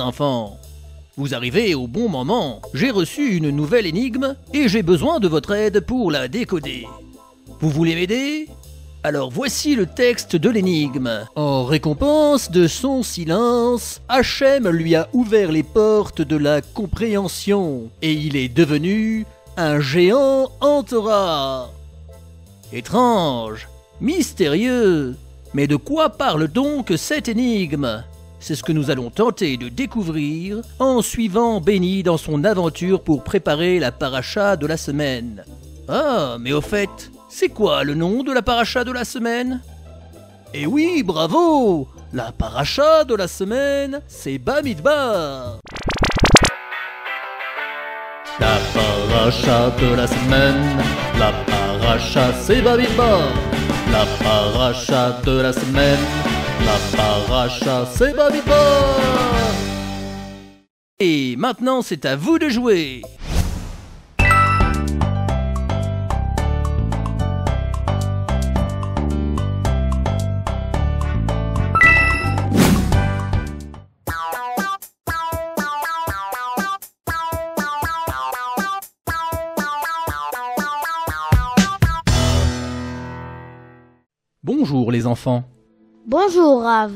Enfants Vous arrivez au bon moment. J'ai reçu une nouvelle énigme et j'ai besoin de votre aide pour la décoder. Vous voulez m'aider? Alors voici le texte de l'énigme. En récompense de son silence, Hachem lui a ouvert les portes de la compréhension et il est devenu un géant en Torah. Étrange, mystérieux, mais de quoi parle donc cette énigme? C'est ce que nous allons tenter de découvrir en suivant Benny dans son aventure pour préparer la paracha de la semaine. Ah, mais au fait, c'est quoi le nom de la paracha de la semaine? Eh oui, bravo! La paracha de la semaine, c'est Bamidbar. La paracha de la semaine, la paracha c'est Bamidbar. La paracha de la semaine, la paracha c'est Et maintenant c'est à vous de jouer Bonjour les enfants. Bonjour Rav.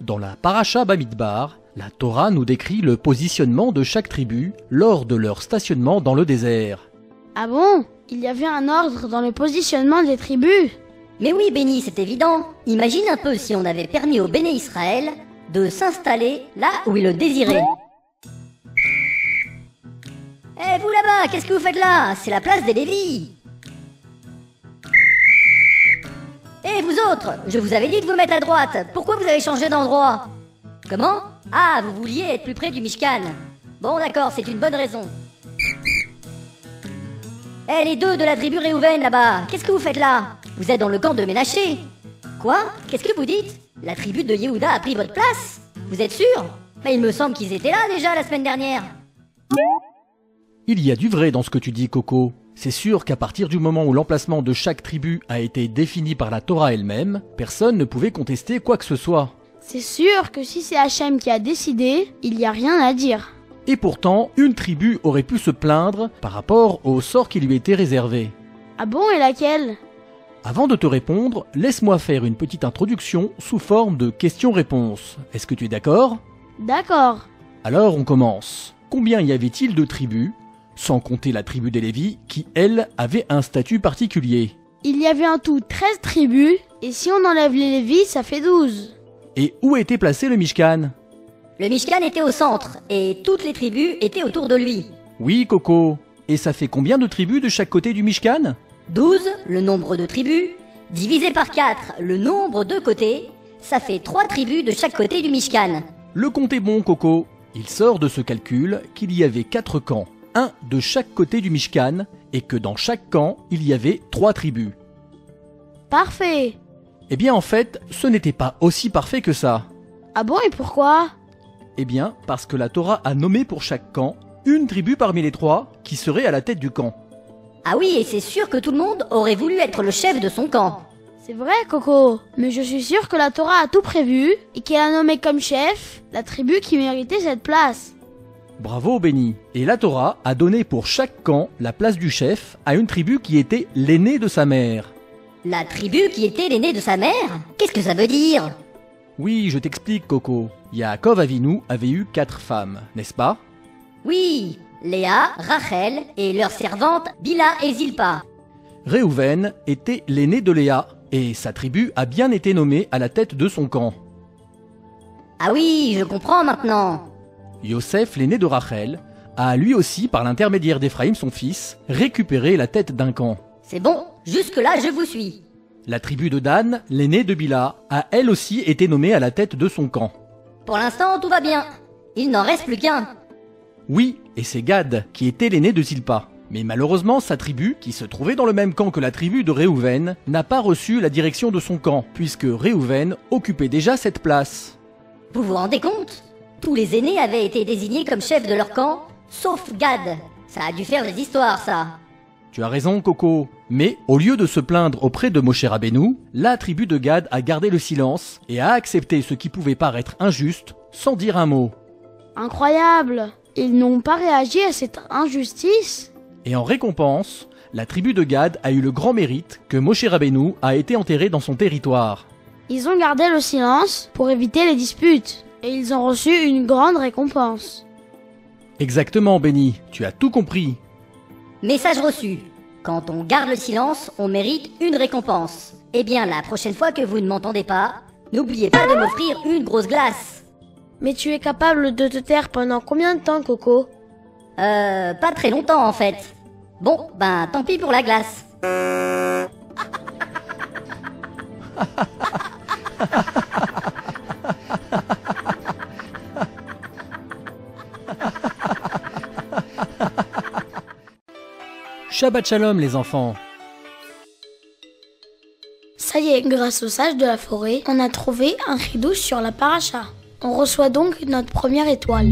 Dans la Paracha Bamidbar, la Torah nous décrit le positionnement de chaque tribu lors de leur stationnement dans le désert. Ah bon? Il y avait un ordre dans le positionnement des tribus Mais oui, Béni, c'est évident. Imagine un peu si on avait permis au Béné Israël de s'installer là où il le désirait. Eh vous là-bas, qu'est-ce que vous faites là? C'est la place des Lévis. Eh vous autres, je vous avais dit de vous mettre à droite. Pourquoi vous avez changé d'endroit? Comment? Ah, vous vouliez être plus près du Mishkan. Bon d'accord, c'est une bonne raison. Eh les deux de la tribu Réhouven là-bas, qu'est-ce que vous faites là? Vous êtes dans le camp de Ménaché. Quoi? Qu'est-ce que vous dites? La tribu de Yehuda a pris votre place? Vous êtes sûr? Mais il me semble qu'ils étaient là déjà la semaine dernière. Il y a du vrai dans ce que tu dis, Coco. C'est sûr qu'à partir du moment où l'emplacement de chaque tribu a été défini par la Torah elle-même, personne ne pouvait contester quoi que ce soit. C'est sûr que si c'est Hachem qui a décidé, il n'y a rien à dire. Et pourtant, une tribu aurait pu se plaindre par rapport au sort qui lui était réservé. Ah bon et laquelle? Avant de te répondre, laisse-moi faire une petite introduction sous forme de questions-réponses. Est-ce que tu es d'accord? D'accord. Alors on commence. Combien y avait-il de tribus? Sans compter la tribu des Lévis, qui, elle, avait un statut particulier. Il y avait en tout 13 tribus, et si on enlève les Lévis, ça fait 12. Et où était placé le Mishkan Le Mishkan était au centre, et toutes les tribus étaient autour de lui. Oui, Coco. Et ça fait combien de tribus de chaque côté du Mishkan 12, le nombre de tribus, divisé par 4, le nombre de côtés, ça fait 3 tribus de chaque côté du Mishkan. Le compte est bon, Coco. Il sort de ce calcul qu'il y avait 4 camps un de chaque côté du Mishkan et que dans chaque camp, il y avait trois tribus. Parfait. Eh bien en fait, ce n'était pas aussi parfait que ça. Ah bon et pourquoi? Eh bien parce que la Torah a nommé pour chaque camp une tribu parmi les trois qui serait à la tête du camp. Ah oui, et c'est sûr que tout le monde aurait voulu être le chef de son camp. C'est vrai, Coco. Mais je suis sûr que la Torah a tout prévu et qu'elle a nommé comme chef la tribu qui méritait cette place. Bravo Benny. Et la Torah a donné pour chaque camp la place du chef à une tribu qui était l'aîné de sa mère. La tribu qui était l'aîné de sa mère Qu'est-ce que ça veut dire? Oui, je t'explique Coco. Yaakov Avinu avait eu quatre femmes, n'est-ce pas? Oui, Léa, Rachel et leur servante Bila et Zilpa. Réhouven était l'aîné de Léa et sa tribu a bien été nommée à la tête de son camp. Ah oui, je comprends maintenant. Yosef, l'aîné de Rachel, a lui aussi, par l'intermédiaire d'Éphraïm son fils, récupéré la tête d'un camp. C'est bon, jusque-là je vous suis. La tribu de Dan, l'aîné de Bila, a elle aussi été nommée à la tête de son camp. Pour l'instant, tout va bien. Il n'en reste plus qu'un. Oui, et c'est Gad, qui était l'aîné de Zilpa. Mais malheureusement, sa tribu, qui se trouvait dans le même camp que la tribu de Réhouven, n'a pas reçu la direction de son camp, puisque Réhouven occupait déjà cette place. Vous vous rendez compte? Tous les aînés avaient été désignés comme chefs de leur camp, sauf Gad. Ça a dû faire des histoires, ça. Tu as raison, Coco. Mais, au lieu de se plaindre auprès de Moshe Rabbeinu, la tribu de Gad a gardé le silence et a accepté ce qui pouvait paraître injuste, sans dire un mot. Incroyable Ils n'ont pas réagi à cette injustice Et en récompense, la tribu de Gad a eu le grand mérite que Moshe Rabbeinu a été enterré dans son territoire. Ils ont gardé le silence pour éviter les disputes, et ils ont reçu une grande récompense. Exactement, Benny, tu as tout compris. Message reçu. Quand on garde le silence, on mérite une récompense. Eh bien, la prochaine fois que vous ne m'entendez pas, n'oubliez pas de m'offrir une grosse glace. Mais tu es capable de te taire pendant combien de temps, Coco? Euh, pas très longtemps en fait. Bon, ben tant pis pour la glace. Shabbat Shalom les enfants. Ça y est, grâce au sage de la forêt, on a trouvé un ridouche sur la paracha. On reçoit donc notre première étoile.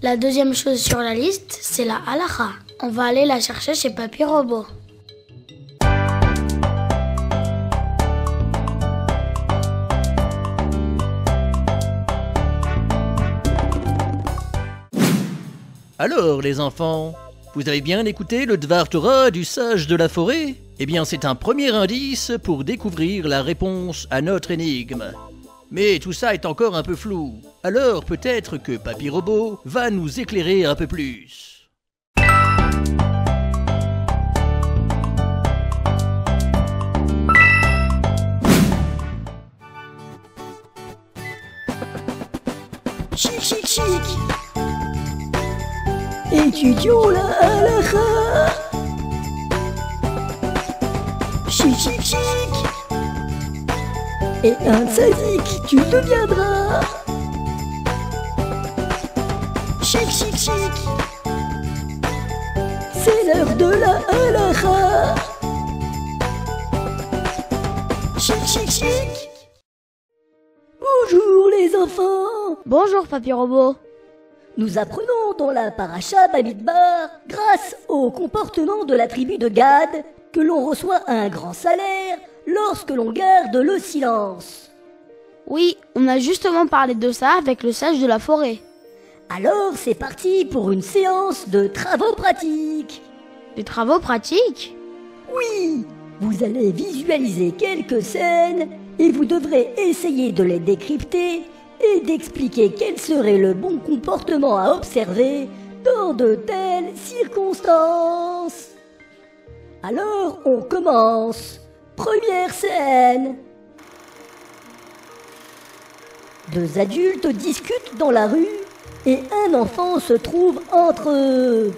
La deuxième chose sur la liste, c'est la halacha. On va aller la chercher chez Papy Robot. Alors les enfants, vous avez bien écouté le Dvar Torah du sage de la forêt? Eh bien c'est un premier indice pour découvrir la réponse à notre énigme. Mais tout ça est encore un peu flou. Alors peut-être que Papy Robot va nous éclairer un peu plus. Étudions la halakha. Chic, chic, chic. Et un sadique, tu deviendras. Chic, chic, chic. C'est l'heure de la halakha. Chic, chic, chic. Bonjour les enfants. Bonjour Papy Robot. Nous apprenons dans la paracha Bamidbar, grâce au comportement de la tribu de Gad, que l'on reçoit un grand salaire lorsque l'on garde le silence. Oui, on a justement parlé de ça avec le sage de la forêt. Alors c'est parti pour une séance de travaux pratiques. Des travaux pratiques? Oui, vous allez visualiser quelques scènes et vous devrez essayer de les décrypter et d'expliquer quel serait le bon comportement à observer dans de telles circonstances. Alors on commence. Première scène. Deux adultes discutent dans la rue et un enfant se trouve entre eux.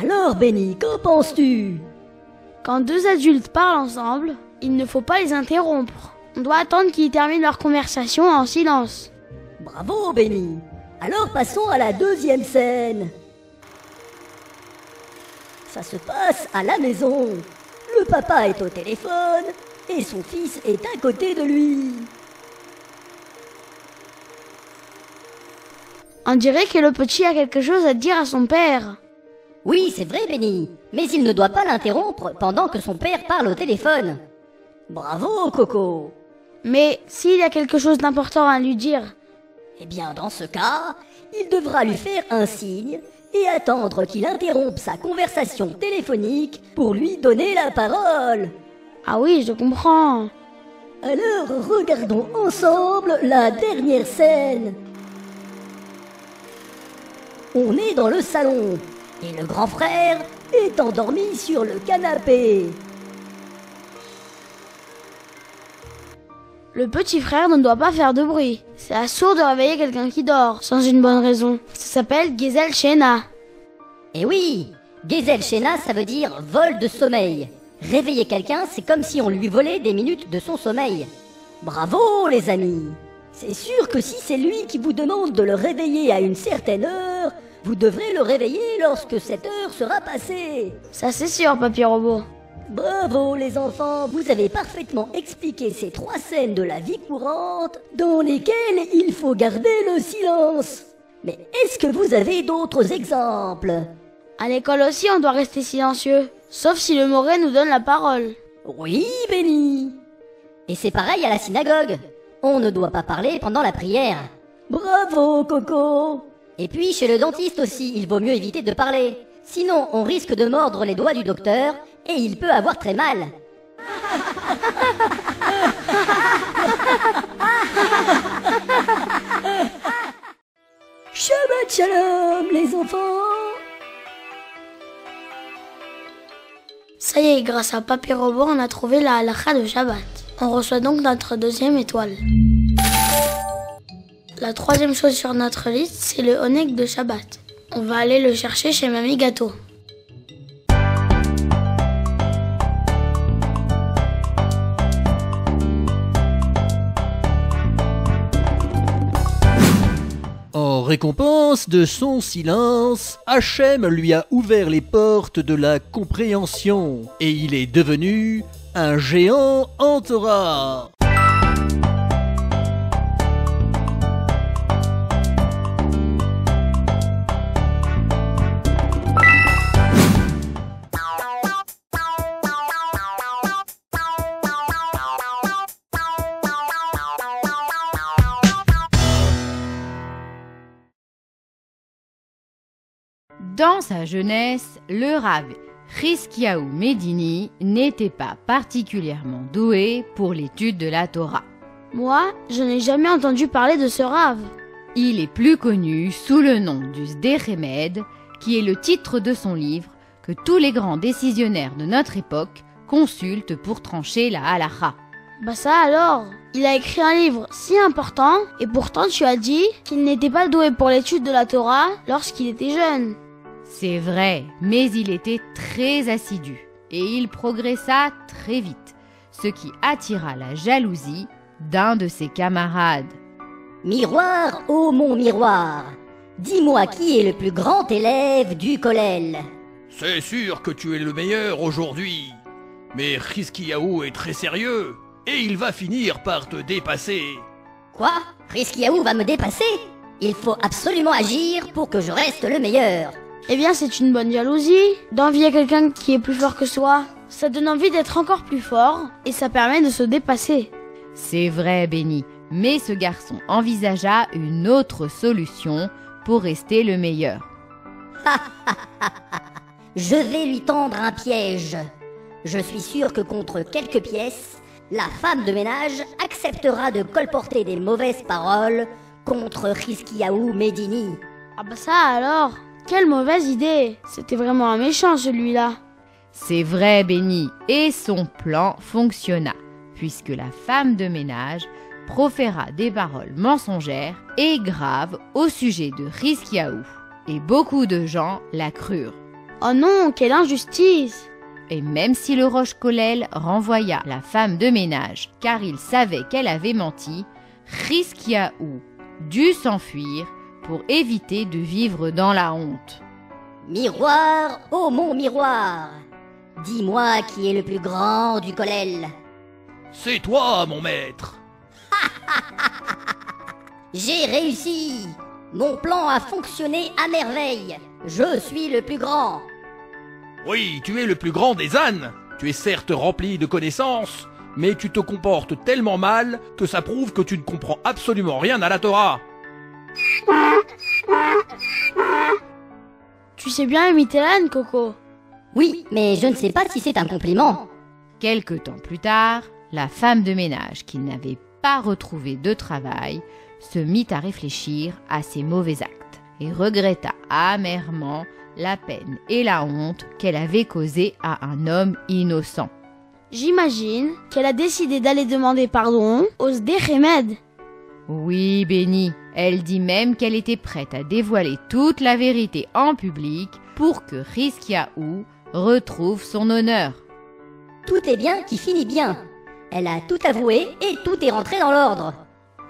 Alors Benny, qu'en penses-tu? Quand deux adultes parlent ensemble, il ne faut pas les interrompre. On doit attendre qu'ils terminent leur conversation en silence. Bravo Benny. Alors passons à la deuxième scène. Ça se passe à la maison. Le papa est au téléphone et son fils est à côté de lui. On dirait que le petit a quelque chose à dire à son père. Oui, c'est vrai, Benny. Mais il ne doit pas l'interrompre pendant que son père parle au téléphone. Bravo Coco. Mais s'il y a quelque chose d'important à lui dire, Eh bien, dans ce cas, il devra lui faire un signe et attendre qu'il interrompe sa conversation téléphonique pour lui donner la parole. ah oui, je comprends. Alors, regardons ensemble la dernière scène. On est dans le salon et le grand frère est endormi sur le canapé. Le petit frère ne doit pas faire de bruit. C'est assourd de réveiller quelqu'un qui dort, sans une bonne raison. Ça s'appelle Gezel Shena. Et oui, Gezel Shena, ça veut dire vol de sommeil. Réveiller quelqu'un, c'est comme si on lui volait des minutes de son sommeil. Bravo les amis C'est sûr que si c'est lui qui vous demande de le réveiller à une certaine heure, vous devrez le réveiller lorsque cette heure sera passée. Ça c'est sûr, Papy Robot. Bravo les enfants, vous avez parfaitement expliqué ces trois scènes de la vie courante dans lesquelles il faut garder le silence. Mais est-ce que vous avez d'autres exemples? À l'école aussi, on doit rester silencieux. Sauf si le Moré nous donne la parole. Oui, Benny. Et c'est pareil à la synagogue. On ne doit pas parler pendant la prière. Bravo, Coco Et puis chez le dentiste aussi, il vaut mieux éviter de parler. Sinon, on risque de mordre les doigts du docteur et il peut avoir très mal. Shabbat shalom, les enfants Ça y est, grâce à Papy Robot, on a trouvé la halakha de Shabbat. On reçoit donc notre deuxième étoile. La troisième chose sur notre liste, c'est le Honek de Shabbat. On va aller le chercher chez Mamie Gâteau. Récompense de son silence, Hachem lui a ouvert les portes de la compréhension et il est devenu un géant en Torah. Dans sa jeunesse, le Rav Chizkiyahu Medini n'était pas particulièrement doué pour l'étude de la Torah. Moi, je n'ai jamais entendu parler de ce rave. Il est plus connu sous le nom du Sdechemed, qui est le titre de son livre que tous les grands décisionnaires de notre époque consultent pour trancher la halacha. Bah ça alors Il a écrit un livre si important, et pourtant tu as dit qu'il n'était pas doué pour l'étude de la Torah lorsqu'il était jeune. C'est vrai, mais il était très assidu et il progressa très vite, ce qui attira la jalousie d'un de ses camarades. Miroir, ô mon miroir, dis-moi qui est le plus grand élève du Kollel. C'est sûr que tu es le meilleur aujourd'hui. Mais Chizkiyahu est très sérieux et il va finir par te dépasser. Quoi? Chizkiyahu va me dépasser? Il faut absolument agir pour que je reste le meilleur. Eh bien, c'est une bonne jalousie d'envier quelqu'un qui est plus fort que soi. Ça donne envie d'être encore plus fort et ça permet de se dépasser. C'est vrai, Benny, mais ce garçon envisagea une autre solution pour rester le meilleur. Je vais lui tendre un piège. Je suis sûr que contre quelques pièces, la femme de ménage acceptera de colporter des mauvaises paroles contre Chizkiyahu Medini. Ah bah ça alors? Quelle mauvaise idée C'était vraiment un méchant celui-là. C'est vrai, Benny, et son plan fonctionna, puisque la femme de ménage proféra des paroles mensongères et graves au sujet de Chizkiyahu. Et beaucoup de gens la crurent. Oh non, quelle injustice Et même si le roche Kolel renvoya la femme de ménage car il savait qu'elle avait menti, Chizkiyahu dut s'enfuir pour éviter de vivre dans la honte. Miroir, ô mon miroir, dis-moi qui est le plus grand du Kollel. C'est toi, mon maître. J'ai réussi Mon plan a fonctionné à merveille Je suis le plus grand Oui, tu es le plus grand des ânes. Tu es certes rempli de connaissances, mais tu te comportes tellement mal que ça prouve que tu ne comprends absolument rien à la Torah. Tu sais bien imiter l'âne, Coco. Oui, mais je ne sais pas si c'est un compliment. Quelque temps plus tard, la femme de ménage qui n'avait pas retrouvé de travail se mit à réfléchir à ses mauvais actes et regretta amèrement la peine et la honte qu'elle avait causée à un homme innocent. J'imagine qu'elle a décidé d'aller demander pardon aux Sdechemed. Oui, Béni, elle dit même qu'elle était prête à dévoiler toute la vérité en public pour que Rizkiaou retrouve son honneur. Tout est bien qui finit bien. Elle a tout avoué et tout est rentré dans l'ordre.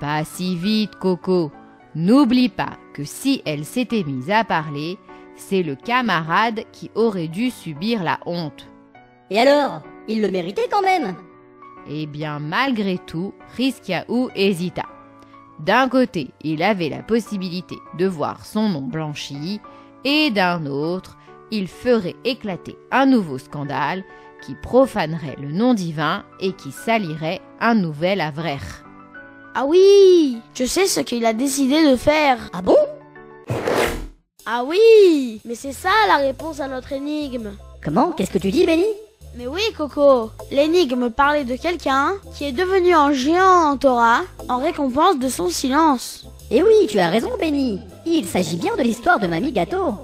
Pas si vite, Coco. N'oublie pas que si elle s'était mise à parler, c'est le camarade qui aurait dû subir la honte. Et alors Il le méritait quand même Eh bien, malgré tout, Rizkiaou hésita. D'un côté, il avait la possibilité de voir son nom blanchi, et d'un autre, il ferait éclater un nouveau scandale qui profanerait le nom divin et qui salirait un nouvel Avrer. Ah oui Je sais ce qu'il a décidé de faire. Ah bon? Ah oui Mais c'est ça la réponse à notre énigme. Comment? Qu'est-ce que tu dis, Benny Mais oui, Coco. L'énigme parlait de quelqu'un qui est devenu un géant en Torah en récompense de son silence. Eh oui, tu as raison, Benny. Il s'agit bien de l'histoire de Mamie Gâteau.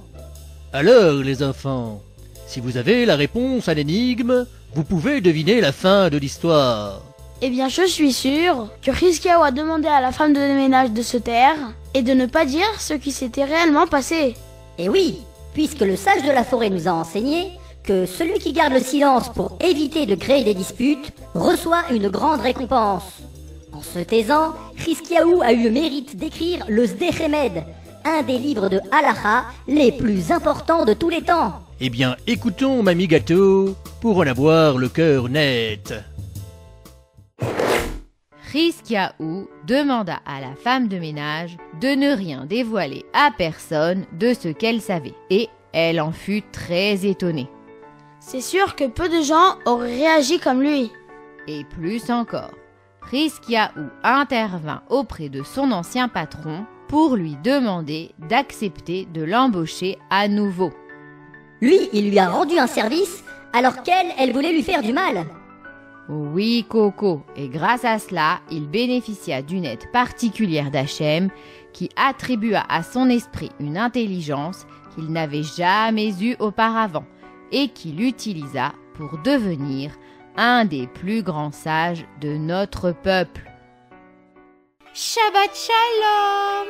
Alors, les enfants, si vous avez la réponse à l'énigme, vous pouvez deviner la fin de l'histoire. Eh bien, je suis sûr que Rizkiaou a demandé à la femme de ménage de se taire et de ne pas dire ce qui s'était réellement passé. Eh oui, puisque le sage de la forêt nous a enseigné que celui qui garde le silence pour éviter de créer des disputes reçoit une grande récompense. En se taisant, Rizkiaou a eu le mérite d'écrire le Sdechemed, un des livres de Halacha les plus importants de tous les temps. Eh bien, écoutons Mamie Gâteau pour en avoir le cœur net. Rizkiaou demanda à la femme de ménage de ne rien dévoiler à personne de ce qu'elle savait, et elle en fut très étonnée. C'est sûr que peu de gens auraient réagi comme lui. Et plus encore, Rizkiaou intervint auprès de son ancien patron pour lui demander d'accepter de l'embaucher à nouveau. Lui, il lui a rendu un service alors qu'elle, elle voulait lui faire du mal. Oui, Coco, et grâce à cela, il bénéficia d'une aide particulière d'Hachem qui attribua à son esprit une intelligence qu'il n'avait jamais eue auparavant et qu'il utilisa pour devenir un des plus grands sages de notre peuple. Shabbat Shalom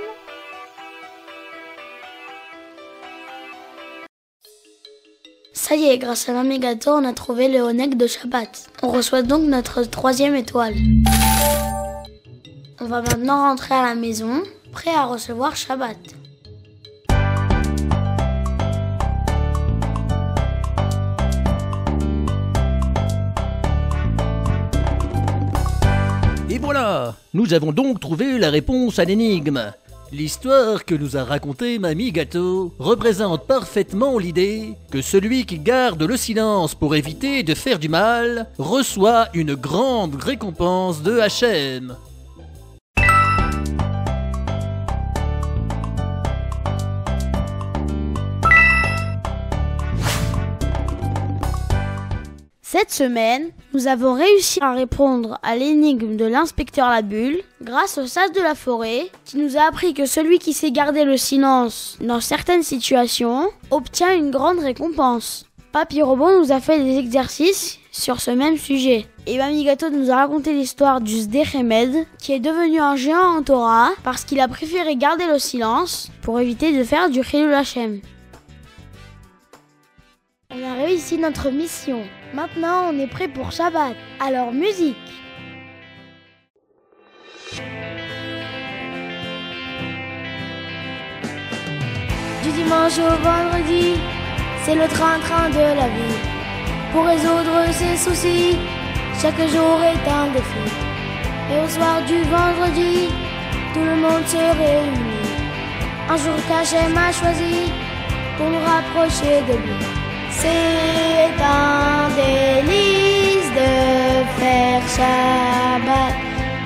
Ça y est, grâce à Gâteau, on a trouvé le Honek de Shabbat. On reçoit donc notre troisième étoile. On va maintenant rentrer à la maison, prêt à recevoir Shabbat. Nous avons donc trouvé la réponse à l'énigme. L'histoire que nous a racontée Mamie Gâteau représente parfaitement l'idée que celui qui garde le silence pour éviter de faire du mal reçoit une grande récompense de Hachem. Cette semaine, nous avons réussi à répondre à l'énigme de l'inspecteur Labulle grâce au sage de la forêt qui nous a appris que celui qui sait garder le silence dans certaines situations obtient une grande récompense. Papy Robot nous a fait des exercices sur ce même sujet. Et Mamie Gâteau nous a raconté l'histoire du Sdechemed qui est devenu un géant en Torah parce qu'il a préféré garder le silence pour éviter de faire du Chilul Hashem. On a réussi notre mission. Maintenant, on est prêt pour Shabbat. Alors, musique Du dimanche au vendredi, c'est le train-train de la vie. Pour résoudre ses soucis, chaque jour est un défi. Et au soir du vendredi, tout le monde se réunit. Un jour qu'Hachem m'a choisi pour nous rapprocher de lui. C'est un délice de faire Shabbat,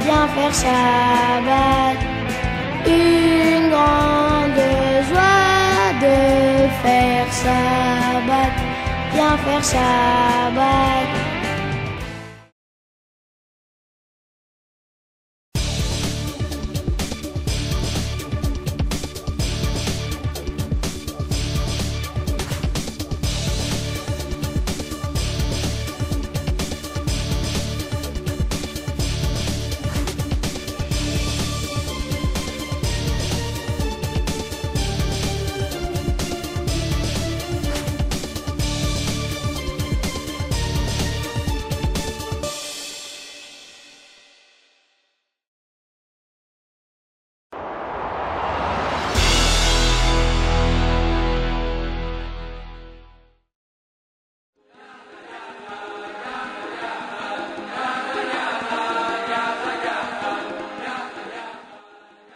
bien faire Shabbat. Une grande joie de faire Shabbat, bien faire Shabbat.